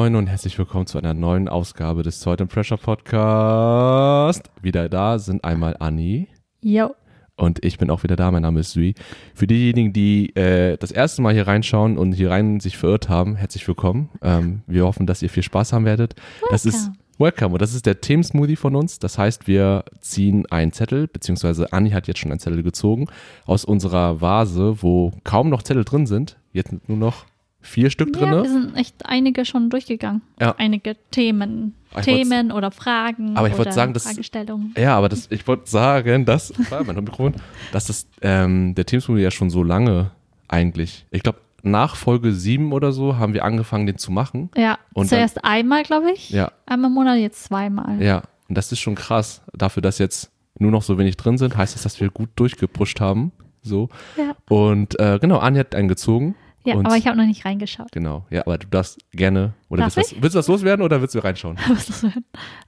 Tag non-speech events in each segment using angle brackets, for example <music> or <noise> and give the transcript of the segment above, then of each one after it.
Moin und herzlich willkommen zu einer neuen Ausgabe des and Pressure Podcast. Wieder da sind einmal Anni Jo. und ich bin auch wieder da. Mein Name ist Sui. Für diejenigen, die äh, das erste Mal hier reinschauen und hier rein sich verirrt haben, herzlich willkommen. Ähm, wir hoffen, dass ihr viel Spaß haben werdet. Das ist Welcome. Welcome und das ist der Themensmoothie von uns. Das heißt, wir ziehen einen Zettel, beziehungsweise Anni hat jetzt schon einen Zettel gezogen, aus unserer Vase, wo kaum noch Zettel drin sind. Jetzt nur noch vier Stück drin. Ja, wir sind echt einige schon durchgegangen. Ja. Einige Themen. Ich Themen oder Fragen Aber ich wollte oder sagen, das- Fragestellungen. Ja, aber das, ich wollte sagen, dass, <laughs> mein Mikrofon, dass das, ähm, der Teamsmoothie ja schon so lange eigentlich, ich glaube, nach Folge 7 oder so haben wir angefangen, den zu machen. Ja, Und zuerst einmal, glaube ich. Ja, Einmal im Monat, jetzt zweimal. ja. Und das ist schon krass. Dafür, dass jetzt nur noch so wenig drin sind, heißt das, dass wir gut durchgepusht haben. So. Ja. Und äh, genau, Anja hat einen gezogen. Ja, und, aber ich habe noch nicht reingeschaut. Genau, ja, aber du darfst gerne, oder Darf willst du, was, willst du was loswerden oder willst du reinschauen? <laughs> Was das denn?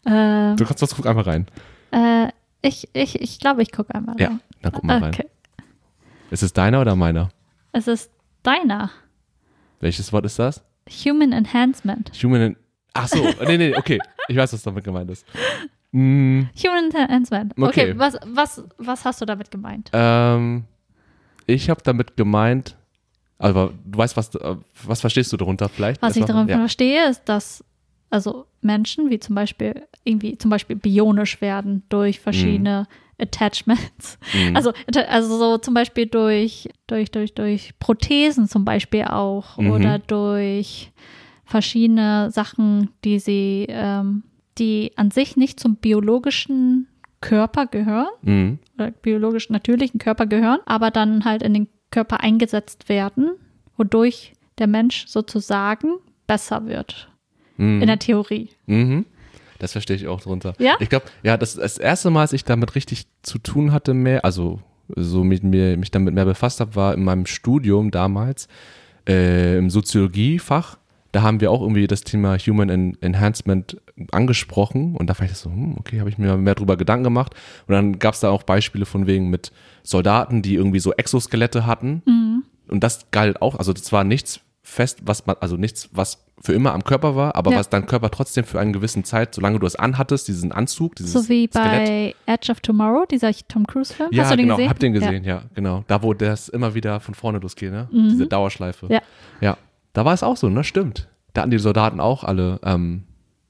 Ähm, Du kannst was, guck einmal rein. äh, ich ich, ich glaube, ich gucke einmal Ja, rein. dann guck mal rein. Okay. Ist es deiner oder meiner? Es ist deiner. Welches Wort ist das? Human Enhancement. Human. Ach so, <laughs> nee, nee, okay. Ich weiß, was damit gemeint ist. Mm, Human Enhancement. Okay, Okay. was, was, was hast du damit gemeint? ähm, ich habe damit gemeint, aber du weißt, was, was verstehst du darunter vielleicht? Was ich darunter ja. verstehe, ist, dass also Menschen wie zum Beispiel irgendwie zum Beispiel bionisch werden durch verschiedene Attachments. Mhm. Also, also so zum Beispiel durch, durch, durch, durch Prothesen zum Beispiel auch Mhm. oder durch verschiedene Sachen, die sie, ähm, die an sich nicht zum biologischen Körper gehören Mhm. oder biologisch natürlichen Körper gehören, aber dann halt in den Körper eingesetzt werden, wodurch der Mensch sozusagen besser wird. Mhm. In der Theorie. Mhm. Das verstehe ich auch drunter. Ja? Ich glaube, ja, das das erste Mal, als ich damit richtig zu tun hatte, mehr, also so mit mir, mich damit mehr befasst habe, war in meinem Studium damals äh, im Soziologiefach. Da haben wir auch irgendwie das Thema Human En Enhancement angesprochen und da fand ich so, hm, okay, habe ich mir mehr drüber Gedanken gemacht. Und dann gab es da auch Beispiele von wegen mit Soldaten, die irgendwie so Exoskelette hatten. Und das galt auch, also das war nichts fest, was man, also nichts, was für immer am Körper war, aber Ja. was dein Körper trotzdem für eine gewisse Zeit, solange du es anhattest, diesen Anzug, dieses So wie Skelett. bei Edge of Tomorrow, dieser Tom Cruise-Film. Ja, Hast du den genau, gesehen? hab den gesehen, ja. genau. Da, wo das immer wieder von vorne losgeht, ne? Mhm. Diese Dauerschleife. Ja. Ja, da war es auch so, ne? Stimmt. Da hatten die Soldaten auch alle ähm,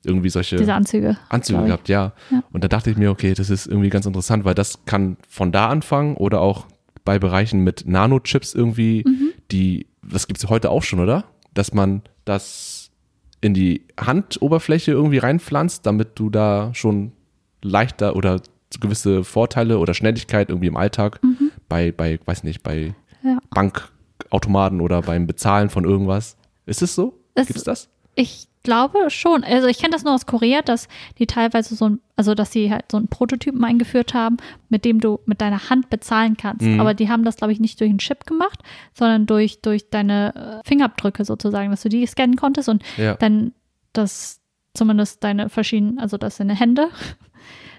irgendwie solche Diese Anzüge. Anzüge gehabt, ja. Ja. Und da dachte ich mir, okay, das ist irgendwie ganz interessant, weil das kann von da anfangen oder auch bei Bereichen mit Nanochips irgendwie, Mhm. die, das gibt es heute auch schon, oder? Dass man das in die Handoberfläche irgendwie reinpflanzt, damit du da schon leichter oder gewisse Vorteile oder Schnelligkeit irgendwie im Alltag bei, bei, weiß nicht, bei Mhm. Ja. Bankautomaten oder beim Bezahlen von irgendwas. Ist es so? Gibt es das? Ich glaube schon. Also ich kenne das nur aus Korea, dass die teilweise so ein, also dass sie halt so einen Prototypen eingeführt haben, mit dem du mit deiner Hand bezahlen kannst. Mhm. Aber die haben das, glaube ich, nicht durch einen Chip gemacht, sondern durch, durch deine äh, Fingerabdrücke sozusagen, dass du die scannen konntest und Ja. dann das zumindest deine verschiedenen, also dass deine Hände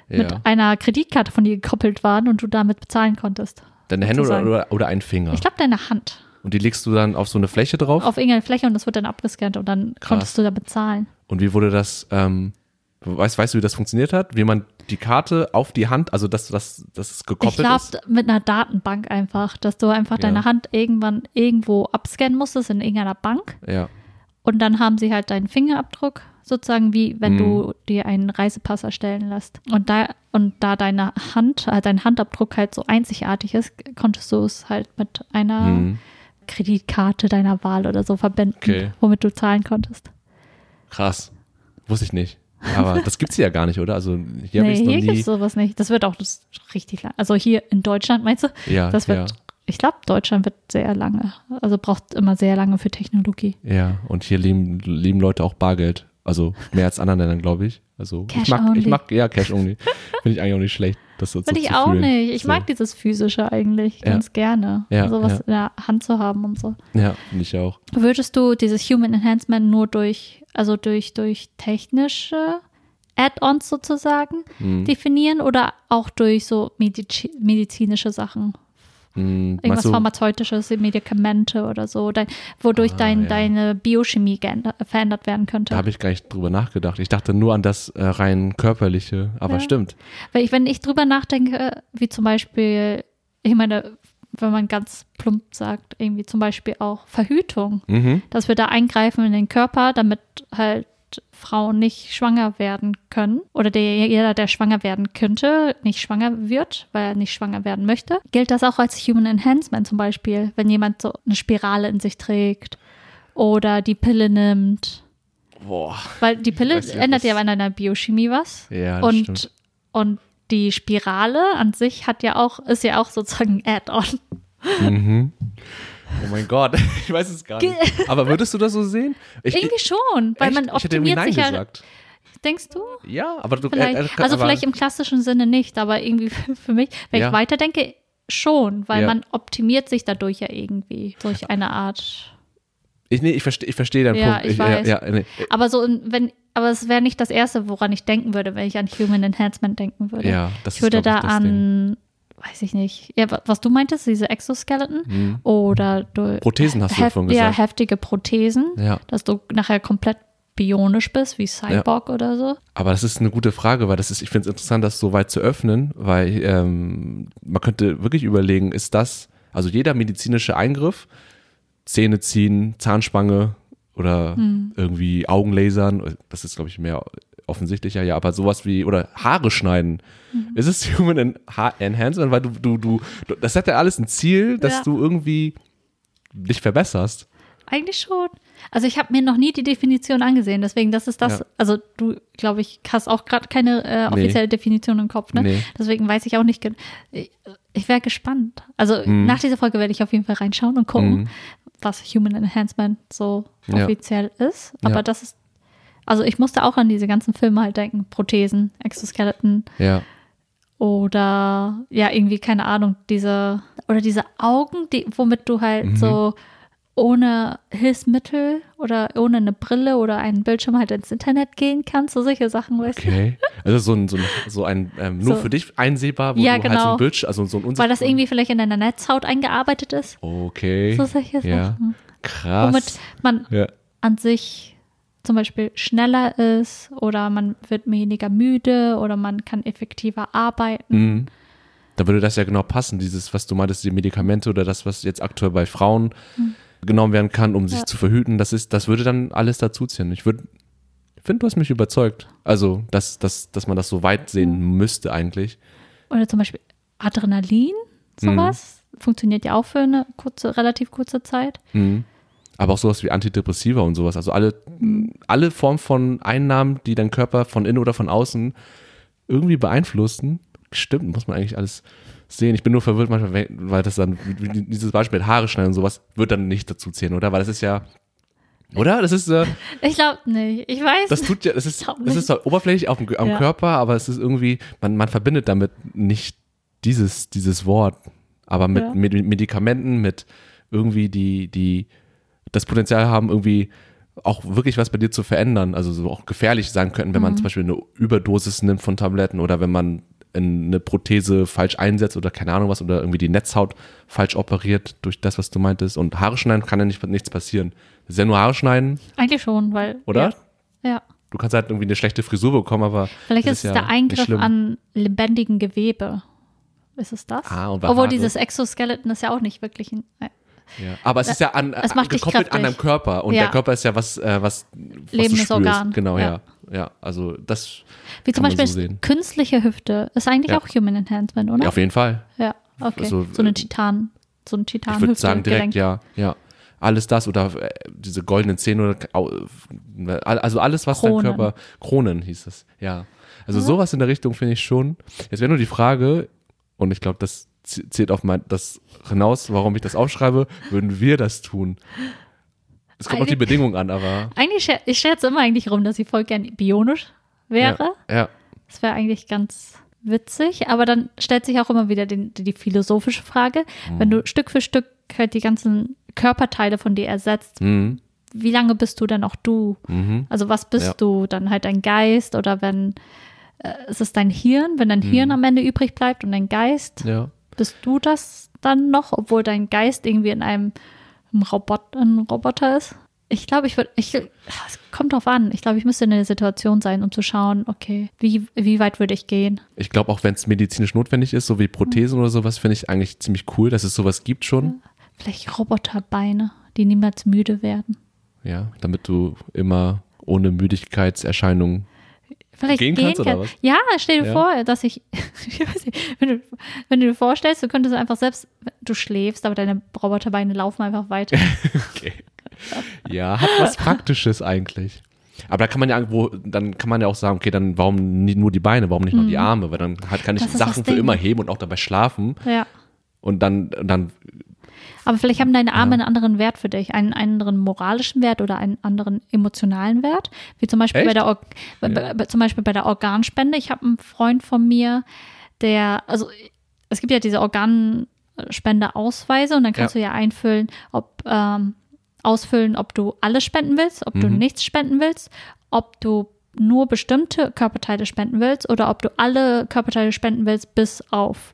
mit ja. einer Kreditkarte von dir gekoppelt waren und du damit bezahlen konntest. Deine Hände oder, oder, oder ein Finger? Ich glaube, deine Hand Und die legst du dann auf so eine Fläche drauf? auf irgendeine Fläche und das wird dann abgescannt und dann Krass. konntest du da bezahlen. Und wie wurde das, ähm, weißt, weißt du, wie das funktioniert hat? Wie man die Karte auf die Hand, also dass, dass es Ich gekoppelt glaube, ist? mit einer Datenbank einfach, dass du einfach Ja. deine Hand irgendwann irgendwo abscannen musstest in irgendeiner Bank Ja. und dann haben sie halt deinen Fingerabdruck, sozusagen wie wenn Mhm. du dir einen Reisepass erstellen lässt. Und da, und da deine Hand, äh, dein Handabdruck halt so einzigartig ist, konntest du es halt mit einer Mhm. Kreditkarte deiner Wahl oder so verbinden, Okay. womit du zahlen konntest. Krass. Wusste ich nicht. Aber <laughs> das gibt's hier ja gar nicht, oder? Also hier nee, ich es hier gibt nie. es sowas nicht. Das wird auch das richtig lang. Also hier in Deutschland, meinst du? ja, Das wird, ich glaube, Deutschland wird sehr lange. Also braucht immer sehr lange für Technologie. ja. ja, und hier lieben, lieben Leute auch Bargeld. Also mehr als anderen Ländern, glaube ich. Also ich Cash mag, ich only. mag, ja, Cash only. <laughs> Finde ich eigentlich auch nicht schlecht, das so Finde zu ich auch fühlen. nicht. Ich so. mag dieses Physische eigentlich Ja. ganz gerne. Ja, Sowas ja. in der Hand zu haben und so. Ja, finde ich auch. Würdest du dieses Human Enhancement nur durch, also durch, durch technische Add-ons sozusagen Mhm. definieren oder auch durch so medizinische Sachen? Hm, Irgendwas Pharmazeutisches, Medikamente oder so, dein, wodurch Ah, dein, ja. deine Biochemie geändert, verändert werden könnte. da habe ich gar nicht drüber nachgedacht. Ich dachte nur an das äh, rein körperliche, aber Ja. stimmt. Weil ich, wenn ich drüber nachdenke, wie zum Beispiel, ich meine, wenn man ganz plump sagt, irgendwie zum Beispiel auch Verhütung, Mhm. dass wir da eingreifen in den Körper, damit halt Frauen nicht schwanger werden können oder der, jeder, der schwanger werden könnte, nicht schwanger wird, weil er nicht schwanger werden möchte. Gilt das auch als Human Enhancement zum Beispiel, wenn jemand so eine Spirale in sich trägt oder die Pille nimmt. Boah. Weil die Pille nicht, ändert ja an deiner Biochemie was. Ja, das und, stimmt. und die Spirale an sich hat ja auch, ist ja auch sozusagen ein Add-on. Mhm. Oh mein Gott, <laughs> ich weiß es gar nicht. Aber würdest du das so sehen? Ich, Irgendwie schon, weil echt? man ich hätte optimiert sich ja. gesagt. Denkst du? Ja, aber du Vielleicht, äh, äh, also aber, vielleicht im klassischen Sinne nicht, aber irgendwie <laughs> für mich, wenn Ja. ich weiterdenke, schon, weil Ja. man optimiert sich dadurch ja irgendwie durch eine Art. Ich, nee, ich verstehe ich versteh deinen Ja, Punkt. ich weiß. Ja, nee. Aber so, wenn, aber es wäre nicht das Erste, woran ich denken würde, wenn ich an Human Enhancement denken würde. ja, das ich würde ist, glaub da ich, das Ding. Weiß ich nicht, ja, wa- was du meintest, diese Exoskeleton Mhm. oder du, Prothesen hast du hef- davon Ja, gesagt. heftige Prothesen, Ja, dass du nachher komplett bionisch bist, wie Cyborg oder so. aber das ist eine gute Frage, weil das ist, ich finde es interessant, das so weit zu öffnen, weil ähm, man könnte wirklich überlegen, ist das, also jeder medizinische Eingriff, Zähne ziehen, Zahnspange oder Hm. irgendwie Augenlasern, das ist, glaube ich, mehr offensichtlicher, ja, aber sowas wie, oder Haare schneiden. Mhm. Ist es <laughs> Human En ha Enhancement? Weil du, du, du, du, das hat ja alles ein Ziel, dass Ja. du irgendwie dich verbesserst. Eigentlich schon. Also ich habe mir noch nie die Definition angesehen, deswegen das ist das, Ja. also du, glaube ich, hast auch gerade keine äh, offizielle Definition im Kopf, ne? Nee. Deswegen weiß ich auch nicht. Ich, ich wäre gespannt. Also Mhm. nach dieser Folge werde ich auf jeden Fall reinschauen und gucken, Mhm. was Human Enhancement so Ja. offiziell ist. Aber Ja. das ist, also ich musste auch an diese ganzen Filme halt denken, Prothesen, Exoskeleton Ja. oder ja, irgendwie, keine Ahnung, diese, oder diese Augen, die, womit du halt Mhm. so ohne Hilfsmittel oder ohne eine Brille oder einen Bildschirm halt ins Internet gehen kannst, so solche Sachen, weißt du? Okay. Also so ein, so ein, so ein ähm, nur So. für dich einsehbar, wo Ja, du halt so genau. ein Bildschirm, also so ein Weil das unsichtbar- irgendwie vielleicht in deiner Netzhaut eingearbeitet ist. Okay. So solche ja. Sachen. Krass. Womit man ja. an sich zum Beispiel schneller ist oder man wird weniger müde oder man kann effektiver arbeiten. Mhm. Da würde das ja genau passen, dieses, was du meintest, die Medikamente oder das, was jetzt aktuell bei Frauen genommen werden kann, um sich Ja. zu verhüten, das ist, das würde dann alles dazuziehen. Ich würde, ich finde, du hast mich überzeugt. Also, dass, dass, dass man das so weit sehen müsste eigentlich. Oder zum Beispiel Adrenalin, sowas. Funktioniert ja auch für eine kurze, relativ kurze Zeit. Mhm. Aber auch sowas wie Antidepressiva und sowas. Also alle, alle Formen von Einnahmen, die dein Körper von innen oder von außen irgendwie beeinflussen. Stimmt, muss man eigentlich alles sehen. Ich bin nur verwirrt manchmal, weil- das dann, dieses Beispiel mit Haare schneiden und sowas, wird dann nicht dazu zählen, oder? Weil das ist ja, oder? Das ist, äh, <laughs> Ich glaube nicht. Ich weiß. das tut ja, das ist, das ist zwar oberflächlich auf dem, am Ja. Körper, aber es ist irgendwie, man, man verbindet damit nicht dieses, dieses Wort. Aber mit, Ja. mit Medikamenten, mit irgendwie die, die das Potenzial haben, irgendwie auch wirklich was bei dir zu verändern. Also so auch gefährlich sein könnten, wenn man zum Beispiel eine Überdosis nimmt von Tabletten oder wenn man in eine Prothese falsch einsetzt oder keine Ahnung was oder irgendwie die Netzhaut falsch operiert durch das, was du meintest. Und Haare schneiden kann ja nicht, nichts passieren. Das ist ja nur Haare schneiden, Eigentlich schon, weil. oder? Ja. ja. Du kannst halt irgendwie eine schlechte Frisur bekommen, aber Vielleicht ist es ja der Eingriff an lebendigen Gewebe. Ist es das? Ah, und Obwohl Haare. dieses Exoskeleton ist ja auch nicht wirklich ein. Äh, Ja. Aber es ist ja an, Es macht gekoppelt an deinem Körper und Ja. der Körper ist ja was, äh, was, was Lebendes. Organ. Genau, ja. Ja. ja. also das Wie zum Beispiel so künstliche Hüfte. Ist eigentlich auch Human Enhancement, oder? ja, auf jeden Fall. Ja, okay. Also, so eine äh, Titan, so ein Titan Ich würde sagen direkt, ja, ja. Alles das oder äh, diese goldenen Zähne oder äh, also alles, was Kronen. dein Körper, Kronen hieß es, ja. Also sowas in der Richtung finde ich schon. Jetzt wäre nur die Frage, und ich glaube, das zählt auf mein, das hinaus, warum ich das aufschreibe, würden wir das tun? Es kommt auf die Bedingung an, aber Eigentlich, ich scherze immer eigentlich rum, dass ich voll gern bionisch wäre. ja, ja. Das wäre eigentlich ganz witzig, aber dann stellt sich auch immer wieder den, die philosophische Frage, wenn du Stück für Stück halt die ganzen Körperteile von dir ersetzt, Mhm. wie lange bist du dann auch du? Mhm. Also was bist Ja. du? Dann halt dein Geist oder wenn äh, es ist dein Hirn, wenn dein Hirn am Ende übrig bleibt und dein Geist, Ja. Bist du das dann noch, obwohl dein Geist irgendwie in einem, einem Robot, ein Roboter ist? Ich glaube, ich würde, ich, es kommt drauf an. Ich glaube, ich müsste in der Situation sein, um zu schauen, okay, wie, wie weit würde ich gehen? Ich glaube, auch wenn es medizinisch notwendig ist, so wie Prothesen oder sowas, finde ich eigentlich ziemlich cool, dass es sowas gibt schon. Vielleicht Roboterbeine, die niemals müde werden. Ja, damit du immer ohne Müdigkeitserscheinungen Vielleicht Gehen gehen, kannst oder kann. was? Ja, stell dir Ja. vor, dass ich, <laughs> ich nicht, wenn du, wenn du dir vorstellst, du könntest einfach selbst, du schläfst, aber deine Roboterbeine laufen einfach weiter. <laughs> Okay. Ja, hat was Praktisches eigentlich. Aber da kann man ja irgendwo, dann kann man ja auch sagen, okay, dann warum nur die Beine, warum nicht noch die Arme? Weil dann halt kann ich Mhm. Das Sachen für immer heben und auch dabei schlafen. ja. Und dann, und dann Aber vielleicht haben deine Arme einen anderen Wert für dich, einen anderen moralischen Wert oder einen anderen emotionalen Wert, wie zum Beispiel bei der Or bei, bei- zum Beispiel bei der Organspende. Ich habe einen Freund von mir, der also es gibt ja diese Organspendeausweise und dann kannst Ja. du ja einfüllen, ob ähm, ausfüllen, ob du alles spenden willst, ob du Mhm. nichts spenden willst, ob du nur bestimmte Körperteile spenden willst oder ob du alle Körperteile spenden willst, bis auf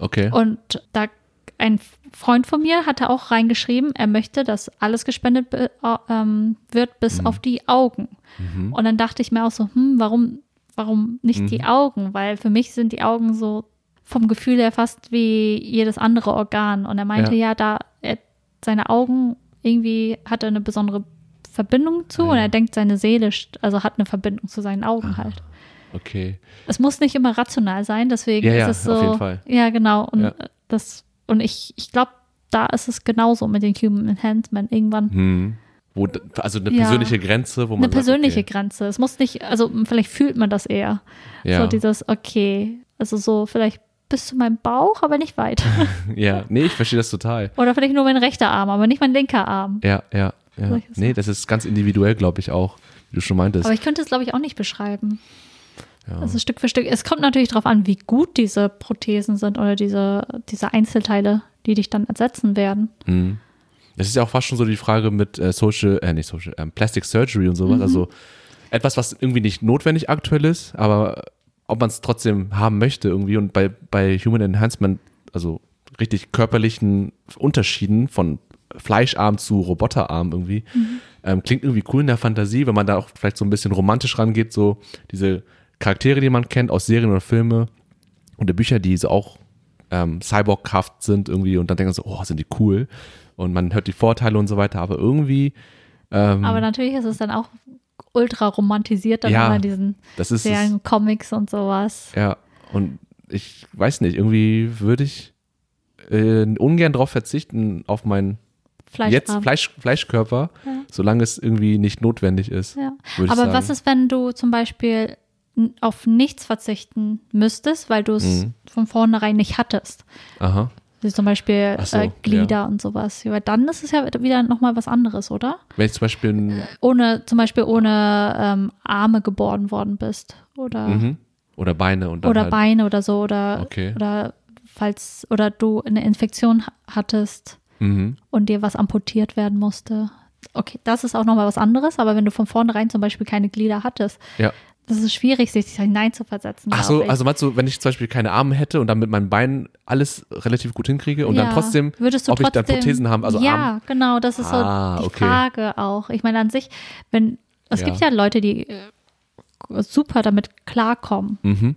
okay. und da ein Freund von mir hatte auch reingeschrieben, er möchte, dass alles gespendet ähm, wird, Mhm. bis auf die Augen. Und dann dachte ich mir auch so, hm, warum, warum nicht Mhm. die Augen? Weil für mich sind die Augen so vom Gefühl her fast wie jedes andere Organ. Und er meinte, Ja. ja, da er, seine Augen irgendwie hat er eine besondere Verbindung zu Ah, und ja. er denkt, seine Seele, also hat eine Verbindung zu seinen Augen halt. Okay. Es muss nicht immer rational sein, deswegen Ja, ist ja, es so. auf jeden Fall. Ja, genau. Und Ja. das und ich, ich glaube, da ist es genauso mit den Human Enhancement. Irgendwann Hm. Wo, also eine Ja. persönliche Grenze, wo man eine persönliche sagt, Grenze. Es muss nicht, also vielleicht fühlt man das eher. okay, ja. So dieses, okay, also so vielleicht bis zu meinem Bauch, aber nicht weit. <laughs> <laughs> ja, nee, ich verstehe das total. Oder vielleicht nur mein rechter Arm, aber nicht mein linker Arm. Ja, ja, ja. Nee, das ist ganz individuell, glaube ich auch, wie du schon meintest. Aber ich könnte es, glaube ich, auch nicht beschreiben. Ja. Also Stück für Stück. Es kommt natürlich darauf an, wie gut diese Prothesen sind oder diese, diese Einzelteile, die dich dann ersetzen werden. Mhm. Das ist ja auch fast schon so die Frage mit äh, Social, äh, nicht Social, ähm, Plastic Surgery und sowas. Mhm. Also etwas, was irgendwie nicht notwendig aktuell ist, aber ob man es trotzdem haben möchte irgendwie. Und bei, bei Human Enhancement, also richtig körperlichen Unterschieden von Fleischarm zu Roboterarm irgendwie, Mhm. ähm, klingt irgendwie cool in der Fantasie, wenn man da auch vielleicht so ein bisschen romantisch rangeht, so diese Charaktere, die man kennt aus Serien oder Filme oder Bücher, die so auch ähm, Cyborg-Kraft sind irgendwie und dann denkt man so, oh, sind die cool. Und man hört die Vorteile und so weiter, aber irgendwie, ähm, Aber natürlich ist es dann auch ultra romantisiert, dann Ja, immer diesen das ist Serien, Comics und sowas. ja, und ich weiß nicht, irgendwie würde ich äh, ungern darauf verzichten, auf meinen Fleischarm. jetzt Fleisch, Fleischkörper, Ja. solange es irgendwie nicht notwendig ist. Ja. Aber was ist, wenn du zum Beispiel auf nichts verzichten müsstest, weil du es Mhm. von vornherein nicht hattest? Aha. Wie zum Beispiel so, äh, Glieder und sowas. Weil dann ist es ja wieder nochmal was anderes, oder? Wenn ich zum Beispiel Ohne, zum Beispiel ohne ähm, Arme geboren worden bist. Oder, mhm, oder Beine und oder halt, Beine oder so. Oder, Okay. oder falls, oder du eine Infektion ha- hattest Mhm. und dir was amputiert werden musste. Okay, das ist auch nochmal was anderes, aber wenn du von vornherein zum Beispiel keine Glieder hattest, Ja. Das ist schwierig, sich hineinzuversetzen. Ach so, ich. also meinst du, wenn ich zum Beispiel keine Arme hätte und dann mit meinen Beinen alles relativ gut hinkriege und dann Ja, trotzdem, würdest du ob ich dann trotzdem- Prothesen haben, also ja, Arm. genau, das ist Ah, so die okay. Frage auch. Ich meine an sich, wenn es Ja. gibt ja Leute, die äh, super damit klarkommen. Mhm.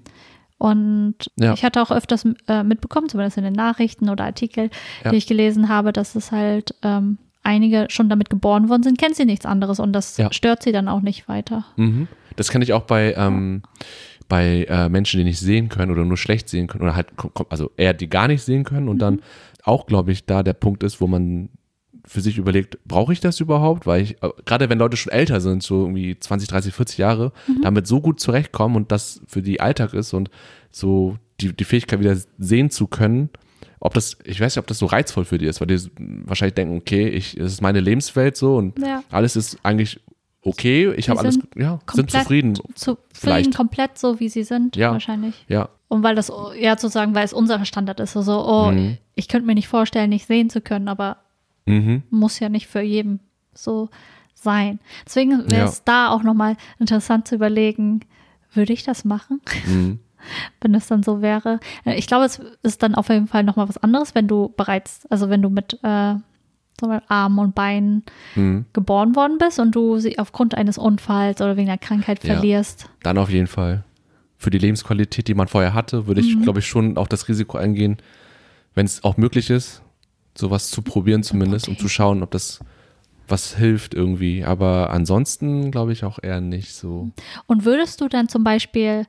Und Ja. ich hatte auch öfters äh, mitbekommen, zumindest in den Nachrichten oder Artikel, Ja. die ich gelesen habe, dass es halt ähm, einige schon damit geboren worden sind, kennt sie nichts anderes und das stört sie dann auch nicht weiter. Mhm. Das kenne ich auch bei, ähm, bei äh, Menschen, die nicht sehen können oder nur schlecht sehen können oder halt, also eher die gar nicht sehen können und dann auch, glaube ich, da der Punkt ist, wo man für sich überlegt, brauche ich das überhaupt? Weil ich, äh, gerade wenn Leute schon älter sind, so irgendwie 20, 30, 40 Jahre, damit so gut zurechtkommen und das für die Alltag ist und so die, die Fähigkeit wieder sehen zu können, ob das, ich weiß nicht, ob das so reizvoll für die ist, weil die wahrscheinlich denken, okay, ich, es ist meine Lebenswelt so und Ja. alles ist eigentlich okay, ich habe alles, sind ja, sind komplett zufrieden. Zu, Vielleicht. Vielleicht. komplett so, wie sie sind, Ja. wahrscheinlich. Ja, Und weil das, ja, sozusagen, weil es unser Standard ist. Also, oh, Mhm. ich könnte mir nicht vorstellen, nicht sehen zu können, aber mhm. muss ja nicht für jeden so sein. Deswegen wäre Ja. es da auch nochmal interessant zu überlegen, würde ich das machen? Mhm. <laughs> wenn es dann so wäre. Äh, Ich glaube, es ist dann auf jeden Fall nochmal was anderes, wenn du bereits, also wenn du mit äh, so mit Armen und Beinen Mhm. geboren worden bist und du sie aufgrund eines Unfalls oder wegen einer Krankheit Ja. verlierst. Dann auf jeden Fall. Für die Lebensqualität, die man vorher hatte, würde ich, Mhm. glaube ich, schon auch das Risiko eingehen, wenn es auch möglich ist, sowas zu probieren zumindest, um zu schauen, ob das was hilft irgendwie. Aber ansonsten glaube ich auch eher nicht so. Und würdest du dann zum Beispiel,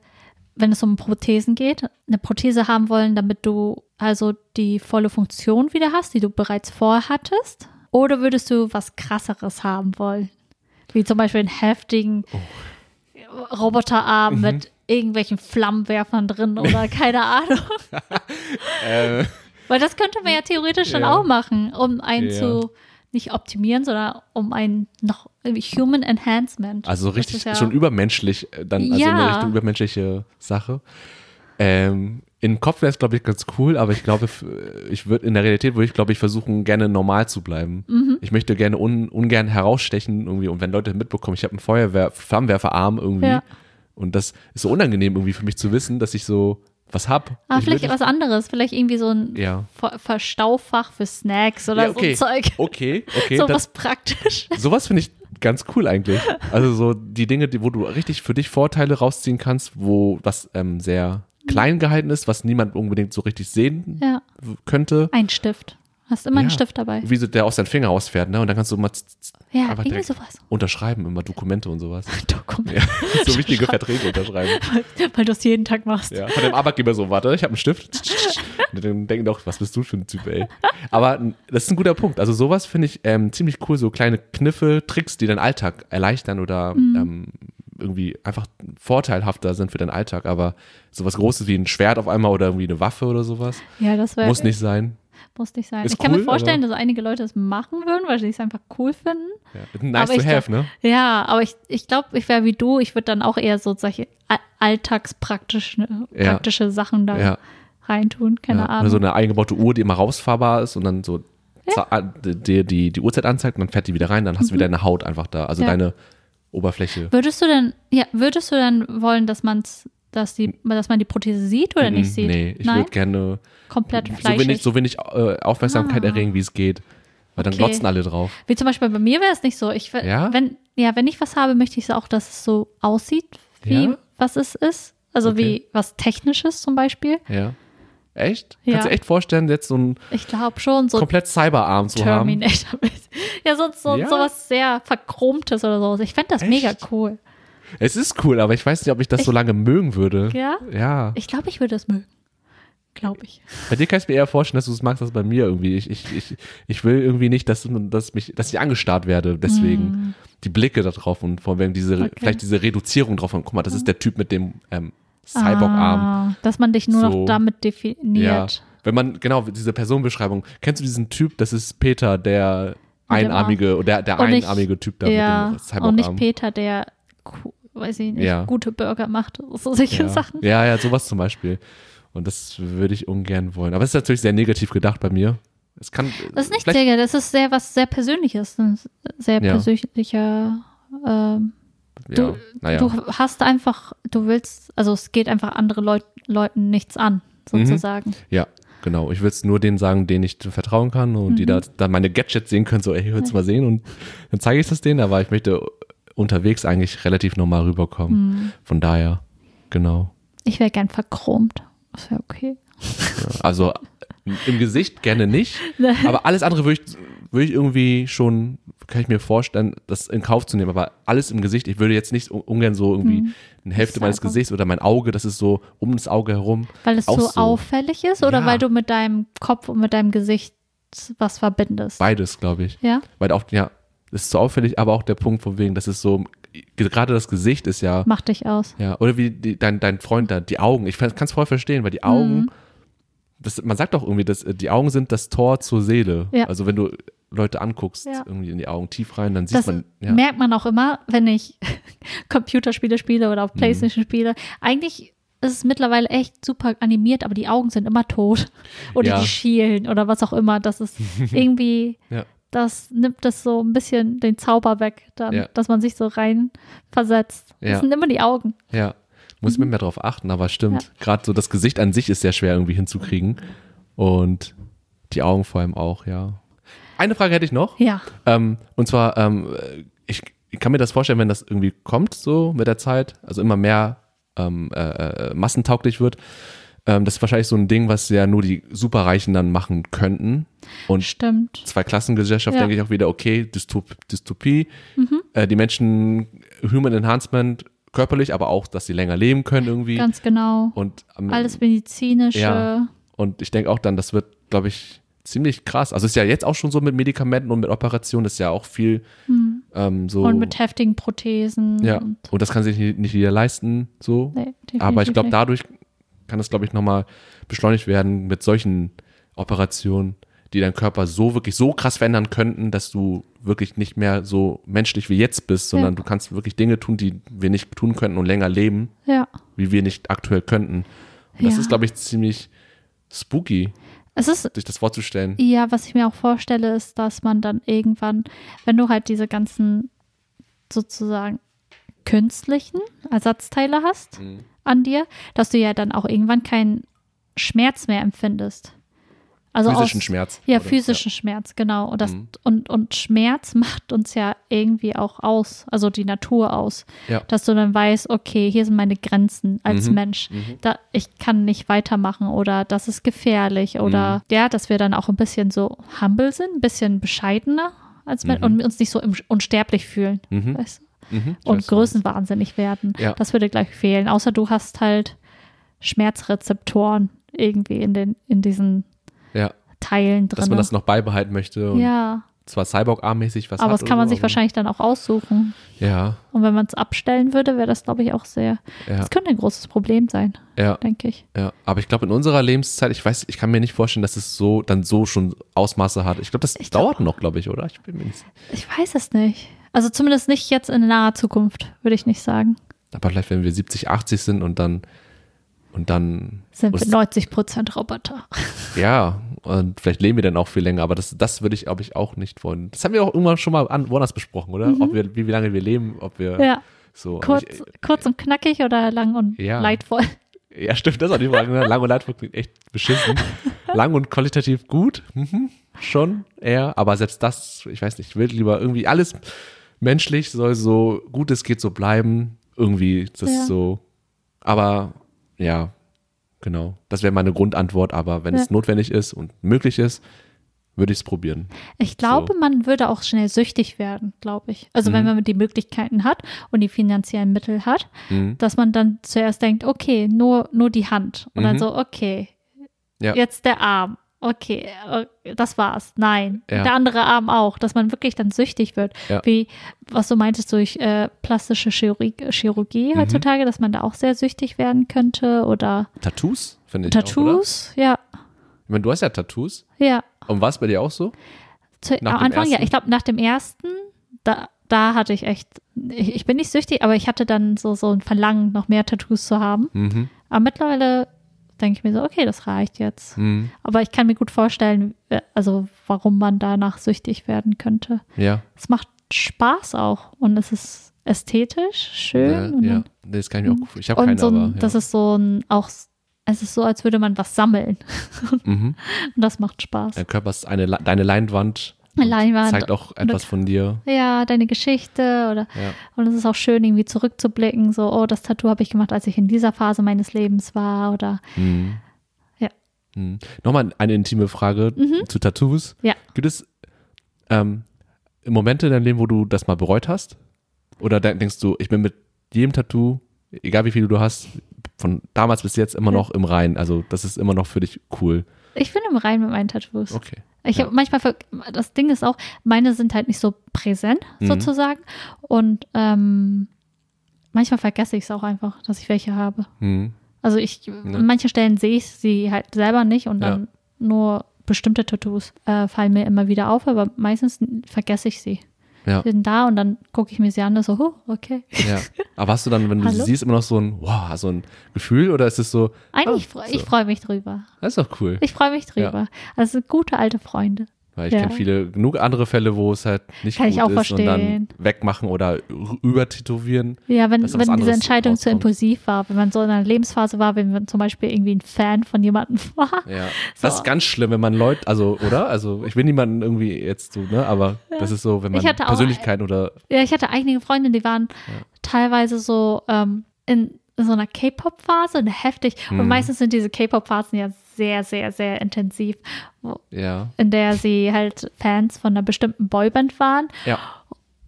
wenn es um Prothesen geht, eine Prothese haben wollen, damit du also die volle Funktion wieder hast, die du bereits vorher hattest? Oder würdest du was krasseres haben wollen? Wie zum Beispiel einen heftigen Roboterarm mit irgendwelchen Flammenwerfern drin <laughs> oder keine Ahnung. Äh, Weil das könnte man ja theoretisch dann Ja. auch machen, um einen Ja. zu nicht optimieren, sondern um ein noch Human Enhancement. also richtig ja- schon übermenschlich, äh, dann also Ja. in eine Richtung übermenschliche Sache. Ähm, Im Kopf wäre es, glaube ich, ganz cool, aber ich glaube, f- ich würde in der Realität würde ich, glaube ich, versuchen, gerne normal zu bleiben. Mhm. Ich möchte gerne un, ungern herausstechen irgendwie und wenn Leute mitbekommen, ich habe einen Feuerwehr, Flammenwerferarm irgendwie Ja. und das ist so unangenehm irgendwie für mich zu wissen, dass ich so was hab. Ah, Ich vielleicht würd- was anderes. Vielleicht irgendwie so ein Ja. Ver Verstaufach für Snacks oder Ja, okay. so Zeug. Okay, okay. <laughs> so was praktisch. Sowas finde ich ganz cool eigentlich. Also so die Dinge, die, wo du richtig für dich Vorteile rausziehen kannst, wo was ähm, sehr klein gehalten ist, was niemand unbedingt so richtig sehen Ja, könnte. ein Stift. Hast immer einen Ja. Stift dabei. Wie so der aus deinem Finger ausfährt, ne? Und dann kannst du z- Ja, einfach direkt sowas. unterschreiben, immer Dokumente und sowas. <laughs> Dokument. Ja, so wichtige Verträge unterschreiben. <laughs> Weil du es jeden Tag machst. Ja, von dem Arbeitgeber so, warte, ich habe einen Stift. <laughs> Und dann denken doch, was bist du für ein Typ, ey. Aber das ist ein guter Punkt. Also sowas finde ich ähm, ziemlich cool, so kleine Kniffe, Tricks, die deinen Alltag erleichtern oder Mhm. ähm, irgendwie einfach vorteilhafter sind für deinen Alltag. Aber sowas Großes wie ein Schwert auf einmal oder irgendwie eine Waffe oder sowas, Ja, das wäre. muss nicht sein. Muss nicht sein. Ist ich kann mir cool, vorstellen, dass einige Leute es machen würden, weil sie es einfach cool finden. Ja. Nice Aber to ich have, ne? Ja, aber ich, ich glaube, ich wäre wie du. Ich würde dann auch eher so solche alltagspraktische Ja. praktische Sachen da Ja. reintun. Keine ja. Ahnung. Oder so eine eingebaute Uhr, die immer rausfahrbar ist und dann so äh, dir die, die Uhrzeit anzeigt und dann fährt die wieder rein, dann hast du wieder eine Haut einfach da. Also Mhm. Deine Oberfläche. Würdest du denn, ja, würdest du dann wollen, dass man's, dass die, dass man die Prothese sieht oder nicht Mm, sieht? Nee, ich würde gerne Komplett so fleischig. wenig, so wenig äh, Aufmerksamkeit Ah. erregen, wie es geht. Weil dann Okay. glotzen alle drauf. Wie zum Beispiel bei mir wäre es nicht so. Ich, Ja? Wenn, ja, wenn ich was habe, möchte ich auch, dass es so aussieht, wie Ja? was es ist. Also Okay. wie was Technisches zum Beispiel. Ja. Echt? Ja. Kannst du echt vorstellen, jetzt so einen Ich glaube schon, so komplett Cyberarm zu haben? Terminator. <laughs> ja, so, so, Ja? sowas sehr Verchromtes oder so. Ich fände das Echt? mega cool. Es ist cool, aber ich weiß nicht, ob ich das so lange mögen würde. Ja? Ja. Ich glaube, ich würde es mögen. Glaube ich. Bei dir kann ich mir eher vorstellen, dass du es magst, als bei mir irgendwie. Ich, ich, ich, ich will irgendwie nicht, dass, dass, mich, dass ich angestarrt werde. Deswegen die Blicke da drauf und vor allem diese, Mm. Okay. vielleicht diese Reduzierung drauf. Und guck mal, das ist der Typ mit dem ähm, Cyborg-Arm. Ah, dass man dich nur So. noch damit Ja. definiert. Wenn man, genau, diese Personenbeschreibung. Kennst du diesen Typ? Das ist Peter, der einarmige, oder der Und nicht- einarmige Typ da Ja, mit dem und Cyborg-Arm. nicht Peter, der, weiß ich nicht, Ja. gute Burger macht. So solche ja. Sachen. Ja, ja, sowas zum Beispiel. Und das würde ich ungern wollen. Aber es ist natürlich sehr negativ gedacht bei mir. Es kann. Das ist nicht sehr, das ist sehr was sehr Persönliches. Ein sehr Ja. persönlicher. Ähm, Ja, du- naja. Du hast einfach, du willst, also es geht einfach andere Leut, Leuten nichts an, Mhm. sozusagen. Ja, genau. Ich will es nur denen sagen, denen ich vertrauen kann und Mhm. die da dann meine Gadgets sehen können, so, ey, willst du mal sehen? Und dann zeige ich das denen, aber ich möchte unterwegs eigentlich relativ normal rüberkommen. Mhm. Von daher, genau. Ich wäre gern verchromt. Das wäre okay. Ja, Also im Gesicht gerne nicht, <laughs> aber alles andere würde ich, würde ich irgendwie schon, kann ich mir vorstellen, das in Kauf zu nehmen. Aber alles im Gesicht, ich würde jetzt nicht un- ungern so irgendwie eine Hälfte meines. Gesichts oder mein Auge, das ist so um das Auge herum. Weil es so, so. auffällig ist oder Ja. weil du mit deinem Kopf und mit deinem Gesicht was verbindest? Beides, glaube ich. ja? Weil auch, ja, ist so auffällig, aber auch der Punkt von wegen, das ist so, gerade das Gesicht ist ja, Macht dich aus. ja, oder wie die, dein, dein Freund da, die Augen, ich kann es voll verstehen, weil die Augen, Mhm. das, man sagt doch irgendwie, dass äh, die Augen sind das Tor zur Seele. Ja. Also wenn du Leute anguckst, Ja. irgendwie in die Augen tief rein, dann siehst Das man, ja, merkt man auch immer, wenn ich <laughs> Computerspiele spiele oder Mhm. auf Playstation spiele. Eigentlich ist es mittlerweile echt super animiert, aber die Augen sind immer tot. <laughs> Oder Ja. die schielen oder was auch immer. Das ist <laughs> irgendwie, Ja. Das nimmt das so ein bisschen den Zauber weg, dann, Ja. dass man sich so rein versetzt. Ja. Das sind immer die Augen. ja. Muss ich mir mehr drauf achten, aber stimmt. Gerade so das Gesicht an sich ist sehr schwer irgendwie hinzukriegen. Und die Augen vor allem auch, ja. Eine Frage hätte ich noch. Ja. Ähm, und zwar, ähm, ich, ich kann mir das vorstellen, wenn das irgendwie kommt, so mit der Zeit, also immer mehr ähm, äh, äh, massentauglich wird. Ähm, das ist wahrscheinlich so ein Ding, was ja nur die Superreichen dann machen könnten. Und Stimmt. Zwei-Klassengesellschaft Ja. denke ich auch wieder, okay, Dystop Dystopie, äh, die Menschen, Human Enhancement, körperlich, aber auch, dass sie länger leben können irgendwie. Ganz genau. und am- Alles medizinische. Ja. Und ich denke auch dann, das wird, glaube ich, ziemlich krass. Also ist ja jetzt auch schon so mit Medikamenten und mit Operationen, ist ja auch viel ähm, so. Und mit heftigen Prothesen. ja, Und, und das kann sich nicht, nicht jeder leisten, so. nee, Aber ich glaube, dadurch kann es, glaube ich, nochmal beschleunigt werden mit solchen Operationen, die deinen Körper so wirklich so krass verändern könnten, dass du wirklich nicht mehr so menschlich wie jetzt bist, sondern Ja. du kannst wirklich Dinge tun, die wir nicht tun könnten und länger leben, Ja. wie wir nicht aktuell könnten. Und das Ja. ist, glaube ich, ziemlich spooky, Es ist sich das vorzustellen. Ja, was ich mir auch vorstelle, ist, dass man dann irgendwann, wenn du halt diese ganzen sozusagen künstlichen Ersatzteile hast Mhm. An dir, dass du ja dann auch irgendwann keinen Schmerz mehr empfindest. Also Physischen aus, Schmerz. Ja, oder? physischen Schmerz, genau. Und, das, Mhm. und, und Schmerz macht uns ja irgendwie auch aus, also die Natur aus. Ja. Dass du dann weißt, okay, hier sind meine Grenzen als Mhm. Mensch. Mhm. Da, ich kann nicht weitermachen oder das ist gefährlich oder Mhm. ja, dass wir dann auch ein bisschen so humble sind, ein bisschen bescheidener als Men Mhm. und uns nicht so unsterblich fühlen. Mhm. Weißt du? Mhm. Und größenwahnsinnig werden. Ja. Das würde gleich fehlen. Außer du hast halt Schmerzrezeptoren irgendwie in, den, in diesen. Ja, Teilen drin. dass man das noch beibehalten möchte ja, zwar Cyborg-armäßig was aber das kann man so, sich wahrscheinlich dann auch aussuchen. Ja, Und wenn man es abstellen würde, wäre das, glaube ich, auch sehr. ja, Das könnte ein großes Problem sein, ja, denke ich. ja. Aber ich glaube, in unserer Lebenszeit, ich weiß, ich kann mir nicht vorstellen, dass es so, dann so schon Ausmaße hat. Ich glaube, das Ich glaub- dauert noch, glaube ich, oder? Ich bin mir nicht sicher. Ich weiß es nicht. Also zumindest nicht jetzt in naher Zukunft, würde ich nicht sagen. Aber vielleicht, wenn wir 70, 80 sind und dann, und dann, Sind wir 90 Prozent Roboter. <laughs> ja, und vielleicht leben wir dann auch viel länger, aber das, das würde ich, glaube ich, auch nicht wollen. Das haben wir auch irgendwann schon mal an, woanders besprochen, oder? Ob wir, wie, wie lange wir leben, ob wir Mhm. Ja, so. kurz, ich, kurz und knackig oder lang und Ja. leidvoll. Ja, stimmt, das ist auch die Frage. Ne? Lang und leidvoll klingt echt beschissen. <laughs> Lang und qualitativ gut, mhm. schon eher. Aber selbst das, ich weiß nicht, ich will lieber irgendwie alles menschlich soll so gut es geht so bleiben. Irgendwie, das Ja. ist so. Aber ja, genau. Das wäre meine Grundantwort. Aber wenn Ja. es notwendig ist und möglich ist, würde ich es probieren. Ich glaube, man würde auch schnell süchtig werden, glaube ich. Also wenn Mhm. man die Möglichkeiten hat und die finanziellen Mittel hat, Mhm. dass man dann zuerst denkt, okay, nur, nur die Hand. Und dann Mhm. so, okay, Ja. jetzt der Arm. Okay, äh, das war's. Nein. Ja. Der andere Arm auch, dass man wirklich dann süchtig wird. Ja. Wie, was du meintest, durch äh, plastische Chirurgie, Chirurgie Mhm. heutzutage, dass man da auch sehr süchtig werden könnte oder Tattoos, finde ich. Auch? Tattoos. ja, Ich meine, du hast ja Tattoos. ja. Und war es bei dir auch so? Zu, am Anfang, ja. Ich glaube, nach dem ersten, da, da hatte ich echt, ich, ich bin nicht süchtig, aber ich hatte dann so, so ein Verlangen, noch mehr Tattoos zu haben. Mhm. Aber mittlerweile denke ich mir so, okay, das reicht jetzt. Mhm. Aber ich kann mir gut vorstellen, äh, also warum man danach süchtig werden könnte. Ja. Es macht Spaß auch und es ist ästhetisch, schön. Ja, und ja. Das kann ich mir auch. Ich habe keine, so ein, aber. Ja. das ist so ein, auch, es ist so, als würde man was sammeln. <laughs> mhm. Und das macht Spaß. Dein Körper ist eine, deine Leinwand. Leinwand. Zeigt auch etwas von dir. Ja, deine Geschichte oder Ja. Und es ist auch schön, irgendwie zurückzublicken, so, oh, das Tattoo habe ich gemacht, als ich in dieser Phase meines Lebens war oder Mhm. Ja. Mhm. Nochmal eine intime Frage zu Tattoos. Ja. Gibt es ähm, Momente in deinem Leben, wo du das mal bereut hast? Oder de- denkst du, ich bin mit jedem Tattoo, egal wie viele du hast, von damals bis jetzt immer noch im Rein? Also, das ist immer noch für dich cool. Ich bin im Rein mit meinen Tattoos. Okay. Ich Ja. habe manchmal, ver- das Ding ist auch, meine sind halt nicht so präsent Mhm. sozusagen und ähm, manchmal vergesse ich es auch einfach, dass ich welche habe. Mhm. Also ich, an manchen Stellen sehe ich sie halt selber nicht und dann nur bestimmte Tattoos äh, fallen mir immer wieder auf, aber meistens vergesse ich sie. Ja. Die sind da und dann gucke ich mir sie an und so, oh, okay. Ja. Aber hast du dann, wenn du sie siehst, immer noch so ein, wow, so ein Gefühl oder ist es so, Eigentlich, Oh, so. ich freue mich drüber. das ist doch cool. Ich freue mich drüber. Also gute alte Freunde. Weil ich Ja. kenne viele, genug andere Fälle, wo es halt nicht Kann gut ich auch ist und dann verstehen. wegmachen oder übertätowieren. Ja, wenn, wenn diese Entscheidung zu rauskommt. impulsiv war, wenn man so in einer Lebensphase war, wenn man zum Beispiel irgendwie ein Fan von jemandem <laughs> war. Ja, So. das ist ganz schlimm, wenn man Leute, also, oder? Also, ich will niemanden irgendwie jetzt so, ne, aber das ist so, wenn man Ich hatte auch- oder, Ja, ich hatte einige Freundinnen, die waren teilweise so ähm, in so einer K-Pop-Phase, und heftig. Und Mhm. meistens sind diese K-Pop-Phasen ja sehr, sehr, sehr intensiv, wo, ja, in der sie halt Fans von einer bestimmten Boyband waren. ja,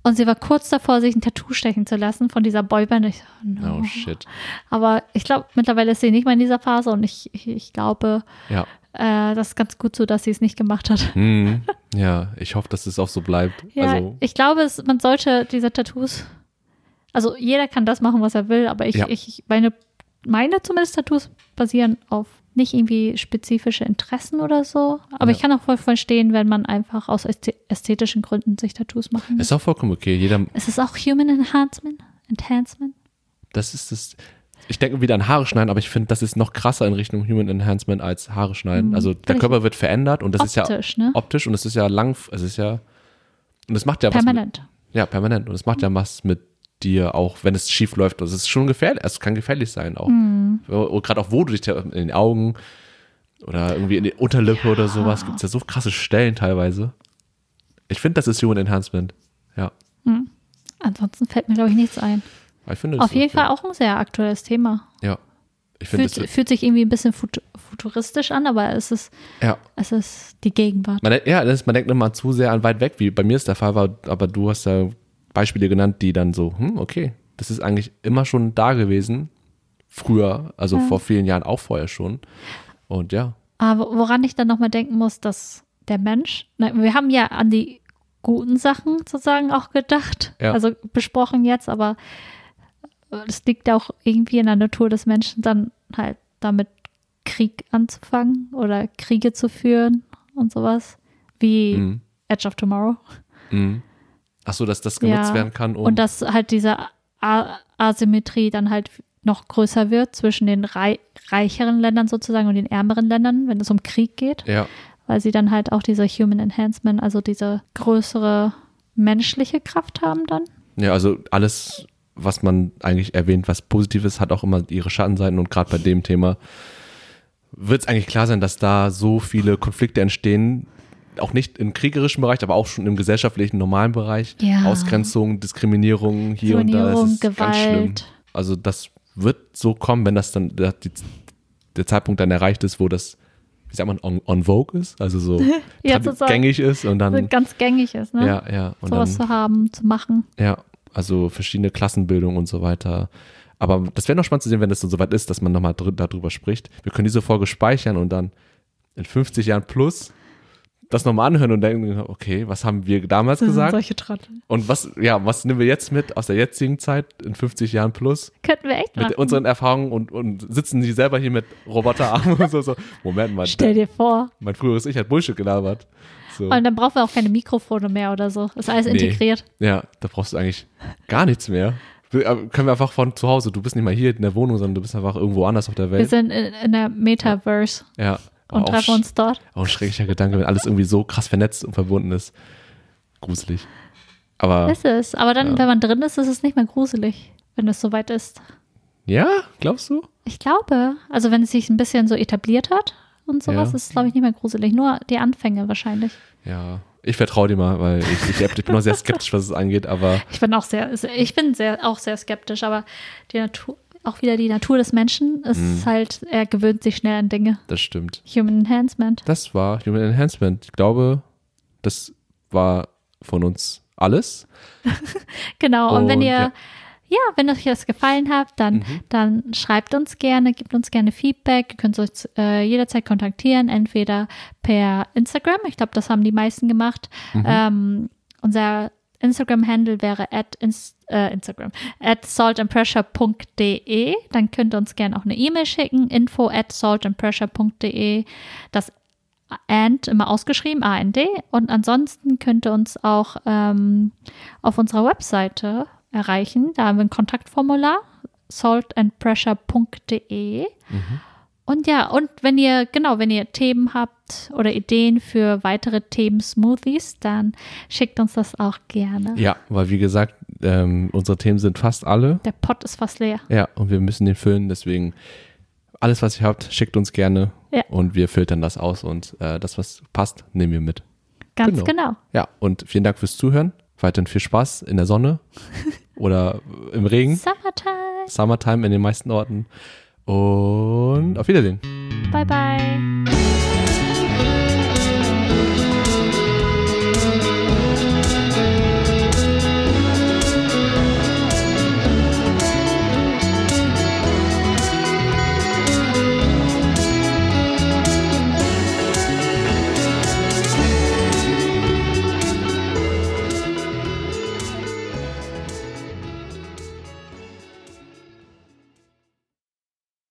Und sie war kurz davor, sich ein Tattoo stechen zu lassen von dieser Boyband. Ich so, no. oh shit, Aber ich glaube, mittlerweile ist sie nicht mehr in dieser Phase und ich, ich, ich glaube, ja, äh, das ist ganz gut so, dass sie es nicht gemacht hat. hm, ja, ich hoffe, dass es auch so bleibt. Ja, also, ich glaube, es, man sollte diese Tattoos, also jeder kann das machen, was er will, aber ich, Ja. ich meine, meine zumindest Tattoos basieren auf nicht irgendwie spezifische Interessen oder so. Aber Ja. ich kann auch voll verstehen, wenn man einfach aus ästhe- ästhetischen Gründen sich Tattoos machen will. ist auch vollkommen okay. Jeder, Es ist auch Human Enhancement. Enhancement. das ist das, ich denke wieder an Haare schneiden, aber ich finde, das ist noch krasser in Richtung Human Enhancement als Haare schneiden. Mhm. Also, der Körper wird verändert und das ist ja Optisch, ne? optisch und es ist ja lang, es ist ja, und es macht ja was mit, Permanent. Ja, permanent. Und es macht ja was mit dir, auch wenn es schief läuft. Das ist schon gefährlich. Es kann gefährlich sein auch. Mhm. Gerade auch, wo du dich in den Augen oder irgendwie in die Unterlippe oder sowas, gibt es ja so krasse Stellen teilweise. Ich finde, das ist Human Enhancement. Ja. Ansonsten fällt mir, glaube ich, nichts ein. Ich finde, Auf jeden ist- Fall auch ein sehr aktuelles Thema. Ja. Ich finde, Fühlt, es fühlt sich irgendwie ein bisschen fut futuristisch an, aber es ist, ja. es ist die Gegenwart. Man, ja, das ist, man denkt immer zu sehr an weit weg, wie bei mir es der Fall war, aber du hast ja Beispiele genannt, die dann so, hm, okay, das ist eigentlich immer schon da gewesen. Früher, also vor vielen Jahren auch vorher schon. Und ja, Aber woran ich dann nochmal denken muss, dass der Mensch, na, wir haben ja an die guten Sachen sozusagen auch gedacht, Ja. also besprochen jetzt, aber es liegt auch irgendwie in der Natur des Menschen, dann halt damit Krieg anzufangen oder Kriege zu führen und sowas, wie mhm. Edge of Tomorrow. Mhm. Ach so, dass das genutzt Ja. werden kann, um. Und dass halt diese A Asymmetrie dann halt noch größer wird zwischen den rei reicheren Ländern sozusagen und den ärmeren Ländern, wenn es um Krieg geht, ja, weil sie dann halt auch diese Human Enhancement, also diese größere menschliche Kraft haben dann. ja, also alles, was man eigentlich erwähnt, was positiv ist, hat auch immer ihre Schattenseiten und gerade bei dem Thema wird es eigentlich klar sein, dass da so viele Konflikte entstehen, auch nicht im kriegerischen Bereich, aber auch schon im gesellschaftlichen, normalen Bereich. Ja. Ausgrenzung, Diskriminierung hier und da. Das ist ganz schlimm. Gewalt. Also das wird so kommen, wenn das dann der, der Zeitpunkt dann erreicht ist, wo das, wie sagt man, on, on vogue ist, also so <laughs> Ja, gängig ist und dann, So ganz gängig ist, ne? ja, ja, und Sowas dann, zu haben, zu machen. ja, also verschiedene Klassenbildung und so weiter. Aber das wäre noch spannend zu sehen, wenn das so soweit ist, dass man nochmal dr darüber spricht. Wir können diese Folge speichern und dann in 50 Jahren plus das nochmal anhören und denken, okay, was haben wir damals sind gesagt? solche Trottel. Und was, ja, was nehmen wir jetzt mit aus der jetzigen Zeit in 50 Jahren plus? Könnten wir echt mit machen. unseren Erfahrungen und, und sitzen die selber hier mit Roboterarmen und so, so. Moment mal, Stell dir vor. mein früheres Ich hat Bullshit gelabert. So. Und dann brauchen wir auch keine Mikrofone mehr oder so. Ist alles Nee. integriert. Ja, da brauchst du eigentlich gar nichts mehr. Wir, äh, können wir einfach von zu Hause, du bist nicht mal hier in der Wohnung, sondern du bist einfach irgendwo anders auf der Wir Welt. sind in, in der Metaverse Ja. Und auch, treffen uns dort. auch ein schrecklicher Gedanke, wenn alles irgendwie so krass vernetzt und verbunden ist. Gruselig. Aber Ist es. Aber dann, Ja. wenn man drin ist, ist es nicht mehr gruselig, wenn es soweit ist. ja, glaubst du? Ich glaube, also wenn es sich ein bisschen so etabliert hat und sowas, Ja. ist es, glaube ich, nicht mehr gruselig. Nur die Anfänge wahrscheinlich. Ja. Ich vertraue dir mal, weil ich, ich, ich bin noch sehr <laughs> skeptisch, was es angeht, aber Ich bin auch sehr, ich bin sehr, auch sehr skeptisch, aber die Natur, auch wieder die Natur des Menschen ist Mhm. halt, er gewöhnt sich schnell an Dinge. das stimmt. Human Enhancement. Das war Human Enhancement. Ich glaube, das war von uns alles. <laughs> Genau. Und, wenn Und ihr, ja. ja. wenn euch das gefallen hat, dann, dann schreibt uns gerne, gebt uns gerne Feedback. Ihr könnt uns äh, jederzeit kontaktieren, entweder per Instagram. Ich glaube, das haben die meisten gemacht. Ähm, unser Instagram-Handle wäre at ins, äh, Instagram, at saltandpressure.de. Dann könnt ihr uns gerne auch eine E-Mail schicken, info at saltandpressure.de. Das and immer ausgeschrieben, AND. Und ansonsten könnt ihr uns auch ähm, auf unserer Webseite erreichen. Da haben wir ein Kontaktformular, saltandpressure.de. Und ja, und wenn ihr, genau, wenn ihr Themen habt oder Ideen für weitere Themen-Smoothies, dann schickt uns das auch gerne. Ja, weil wie gesagt, ähm, unsere Themen sind fast alle. Der Pot ist fast leer. Ja, und wir müssen den füllen. Deswegen alles, was ihr habt, schickt uns gerne. Ja. Und wir filtern das aus und äh, das, was passt, nehmen wir mit. Ganz Genau. genau. Ja, und vielen Dank fürs Zuhören. Weiterhin viel Spaß in der Sonne <laughs> oder im Regen. Summertime. Summertime in den meisten Orten. Und auf Wiedersehen. Bye, bye.